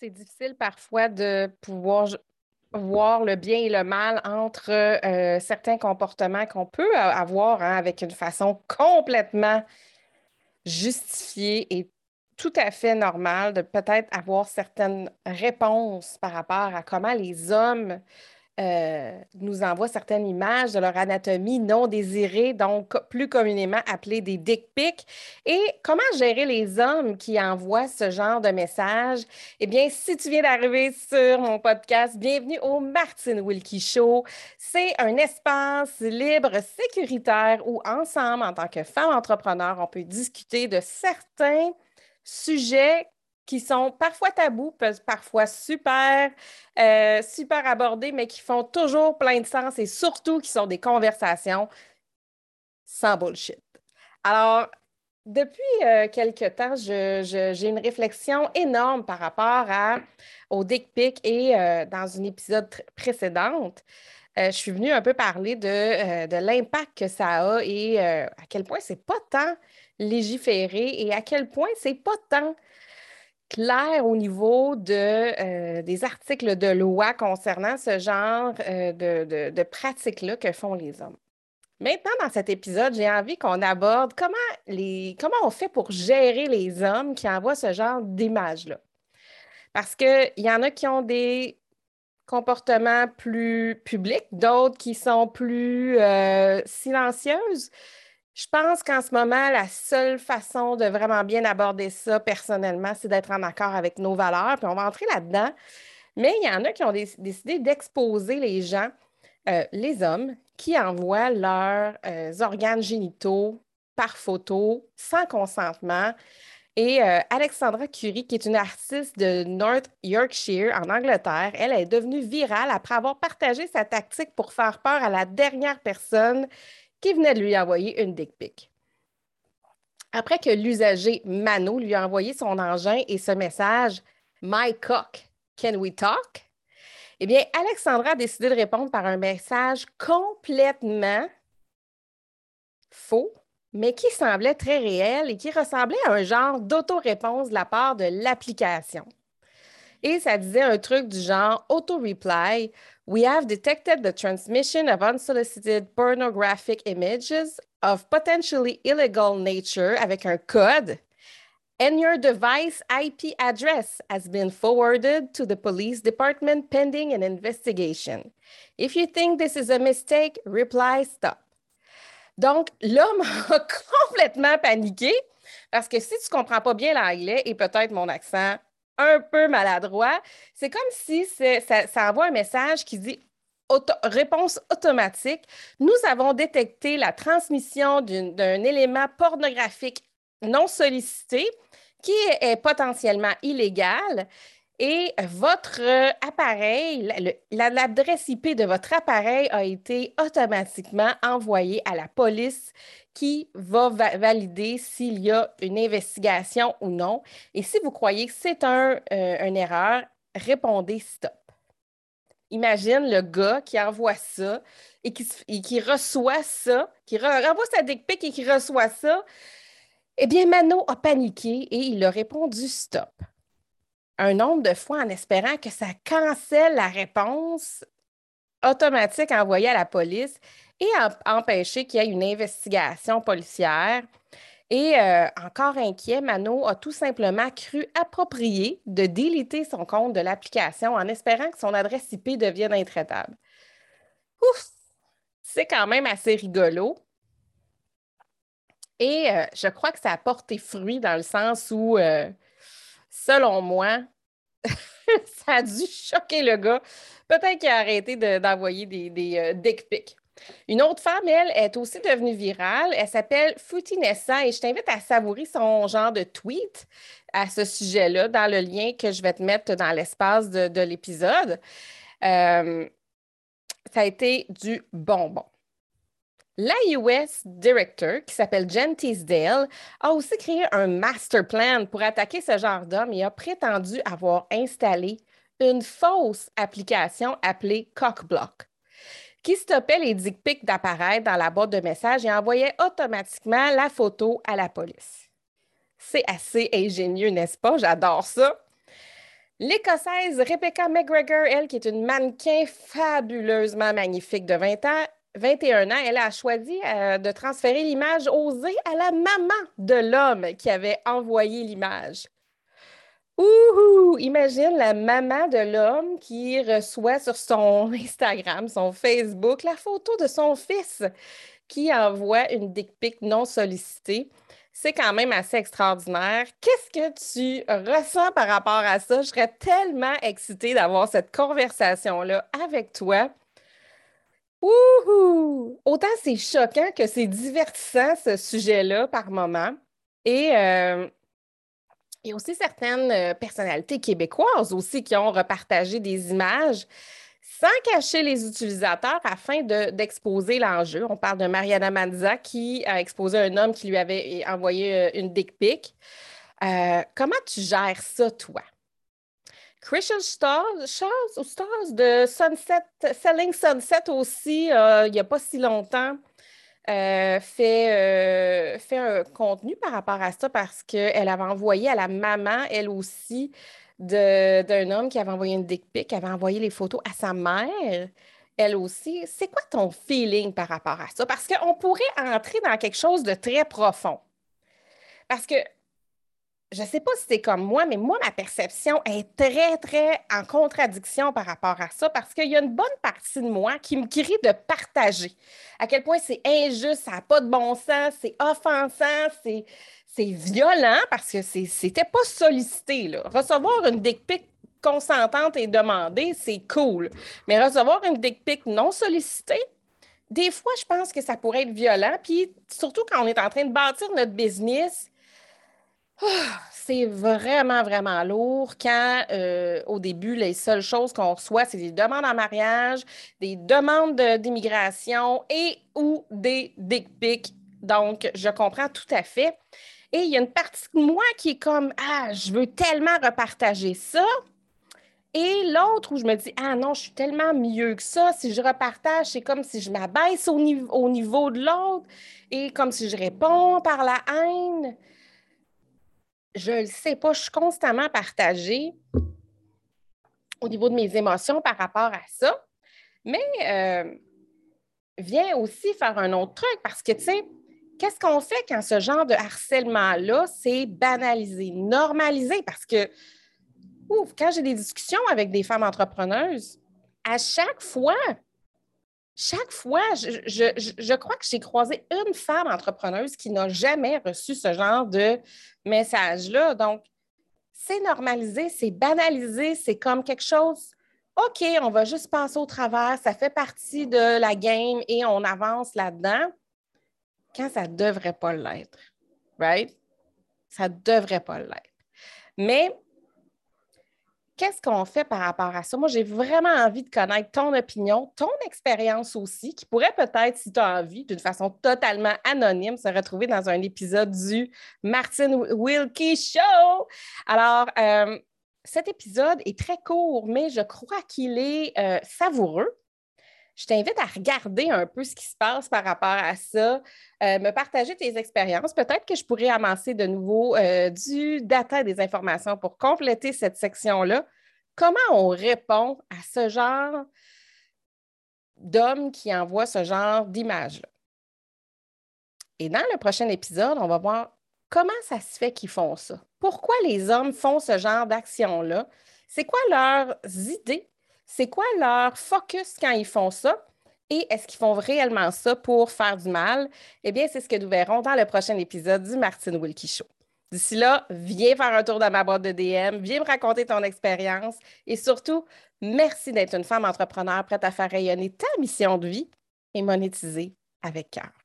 c'est difficile parfois de pouvoir voir le bien et le mal entre euh, certains comportements qu'on peut avoir hein, avec une façon complètement justifiée et tout à fait normale de peut-être avoir certaines réponses par rapport à comment les hommes euh, nous envoient certaines images de leur anatomie non désirée, donc plus communément appelées des dick pics. Et comment gérer les hommes qui envoient ce genre de messages? Eh bien, si tu viens d'arriver sur mon podcast, bienvenue au Martin Wilkie Show. C'est un espace libre, sécuritaire où ensemble, en tant que femme entrepreneur, on peut discuter de certains sujets qui sont parfois tabous, parfois super, euh, super abordés, mais qui font toujours plein de sens et surtout qui sont des conversations sans bullshit. Alors, depuis euh, quelque temps, j'ai une réflexion énorme par rapport au dick pic et euh, dans un épisode précédent, je suis venue un peu parler de, de l'impact que ça a et à quel point c'est pas tant légiféré et à quel point c'est pas tant clair au niveau euh, des articles de loi concernant ce genre euh, de, de, pratiques-là que font les hommes. Maintenant, dans cet épisode, j'ai envie qu'on aborde comment on fait pour gérer les hommes qui envoient ce genre d'images-là. Parce qu'il y en a qui ont des comportements plus publics, d'autres qui sont plus euh, silencieuses. Je pense qu'en ce moment, la seule façon de vraiment bien aborder ça personnellement, c'est d'être en accord avec nos valeurs. Puis on va entrer là-dedans. Mais il y en a qui ont décidé d'exposer les gens, euh, les hommes, qui envoient leurs euh, organes génitaux par photo, sans consentement. Et euh, Alexandra Curie, qui est une artiste de North Yorkshire en Angleterre, elle est devenue virale après avoir partagé sa tactique pour faire peur à la dernière personne qui venait de lui envoyer une dick pic. Après que l'usager Mano lui a envoyé son engin et ce message My cock, can we talk? Eh bien, Alexandra a décidé de répondre par un message complètement faux, mais qui semblait très réel et qui ressemblait à un genre d'auto-réponse de la part de l'application. Et ça disait un truc du genre auto-reply We have detected the transmission of unsolicited pornographic images of potentially illegal nature avec un code. And your device IP address has been forwarded to the police department pending an investigation. If you think this is a mistake, reply stop. Donc, l'homme a complètement paniqué parce que si tu comprends pas bien l'anglais et peut-être mon accent, un peu maladroit. C'est comme si ça, envoie un message qui dit réponse automatique. Nous avons détecté la transmission d'un élément pornographique non sollicité qui est potentiellement illégal et votre appareil, l'adresse IP de votre appareil a été automatiquement envoyée à la police qui va valider s'il y a une investigation ou non. Et si vous croyez que c'est un, euh, une erreur, répondez stop. Imagine le gars qui envoie ça et qui, qui reçoit ça, qui renvoie sa dick pic et qui reçoit ça. Eh bien, Mano a paniqué et il a répondu stop un nombre de fois en espérant que ça cancelle la réponse automatique envoyée à la police et empêcher qu'il y ait une investigation policière. Et euh, encore inquiet, Mano a tout simplement cru approprié de déliter son compte de l'application en espérant que son adresse IP devienne intraitable. Ouf! C'est quand même assez rigolo. Et euh, je crois que ça a porté fruit dans le sens où, euh, selon moi, ça a dû choquer le gars. Peut-être qu'il a arrêté d'envoyer des, des dick pics. Une autre femme, elle, est aussi devenue virale. Elle s'appelle Foutinessa et je t'invite à savourer son genre de tweet à ce sujet-là dans le lien que je vais te mettre dans l'espace de, l'épisode. Euh, ça a été du bonbon. La US Director, qui s'appelle Jen Teasdale, a aussi créé un master plan pour attaquer ce genre d'homme et a prétendu avoir installé une fausse application appelée Cockblock qui stoppait les dick pics d'apparaître dans la boîte de messages et envoyait automatiquement la photo à la police. C'est assez ingénieux, n'est-ce pas? J'adore ça. L'Écossaise Rebecca McGregor, elle qui est une mannequin fabuleusement magnifique de 20 ans, 21 ans, elle a choisi euh, de transférer l'image osée à la maman de l'homme qui avait envoyé l'image. Ouh, imagine la maman de l'homme qui reçoit sur son Instagram, son Facebook, la photo de son fils qui envoie une dick pic non sollicitée. C'est quand même assez extraordinaire. Qu'est-ce que tu ressens par rapport à ça? Je serais tellement excitée d'avoir cette conversation-là avec toi. Ouh! Autant c'est choquant que c'est divertissant ce sujet-là par moment. Et euh, il y a aussi certaines euh, personnalités québécoises aussi qui ont repartagé des images sans cacher les utilisateurs afin d'exposer l'enjeu. On parle de Mariana Manza qui a exposé un homme qui lui avait envoyé euh, une dick pic. Comment tu gères ça, toi? Christian Stars, ou Stars de Sunset, Selling Sunset aussi, il n'y a pas si longtemps, euh, fait, euh, fait un contenu par rapport à ça parce qu'elle avait envoyé à la maman, elle aussi, d'un homme qui avait envoyé une dick pic, avait envoyé les photos à sa mère, elle aussi. C'est quoi ton feeling par rapport à ça? Parce qu'on pourrait entrer dans quelque chose de très profond. Parce que je ne sais pas si c'est comme moi, mais moi, ma perception est très, très en contradiction par rapport à ça parce qu'il y a une bonne partie de moi qui me crie de partager. À quel point c'est injuste, ça n'a pas de bon sens, c'est offensant, c'est, violent parce que c'était pas sollicité. Recevoir une dick consentante et demandée, c'est cool. Mais recevoir une dick non sollicitée, des fois, je pense que ça pourrait être violent. Puis surtout quand on est en train de bâtir notre business, c'est vraiment, vraiment lourd quand, euh, au début, les seules choses qu'on reçoit, c'est des demandes en mariage, des demandes d'immigration et ou des dick pics. Donc, je comprends tout à fait. Et il y a une partie de moi qui est comme, ah, je veux tellement repartager ça. Et l'autre où je me dis, ah non, je suis tellement mieux que ça. Si je repartage, c'est comme si je m'abaisse au, au niveau de l'autre et comme si je réponds par la haine je ne le sais pas, je suis constamment partagée au niveau de mes émotions par rapport à ça. Mais euh, viens aussi faire un autre truc parce que, tu sais, qu'est-ce qu'on fait quand ce genre de harcèlement-là, c'est banalisé, normalisé? Parce que, ouf, quand j'ai des discussions avec des femmes entrepreneuses, à chaque fois, chaque fois, je, crois que j'ai croisé une femme entrepreneuse qui n'a jamais reçu ce genre de message-là. Donc, c'est normalisé, c'est banalisé, c'est comme quelque chose. OK, on va juste passer au travers, ça fait partie de la game et on avance là-dedans quand ça ne devrait pas l'être. Right? Ça ne devrait pas l'être. Mais qu'est-ce qu'on fait par rapport à ça? Moi, j'ai vraiment envie de connaître ton opinion, ton expérience aussi, qui pourrait peut-être, si tu as envie, d'une façon totalement anonyme, se retrouver dans un épisode du Martin Wilkie Show. Alors, euh, cet épisode est très court, mais je crois qu'il est euh, savoureux. Je t'invite à regarder un peu ce qui se passe par rapport à ça, euh, me partager tes expériences. Peut-être que je pourrais amasser de nouveau euh, du data et des informations pour compléter cette section-là. Comment on répond à ce genre d'hommes qui envoient ce genre d'images-là? Et dans le prochain épisode, on va voir comment ça se fait qu'ils font ça. Pourquoi les hommes font ce genre d'action-là? C'est quoi leurs idées c'est quoi leur focus quand ils font ça? Et est-ce qu'ils font réellement ça pour faire du mal? Eh bien, c'est ce que nous verrons dans le prochain épisode du Martin Wilkie Show. D'ici là, viens faire un tour dans ma boîte de DM, viens me raconter ton expérience et surtout, merci d'être une femme entrepreneur prête à faire rayonner ta mission de vie et monétiser avec cœur.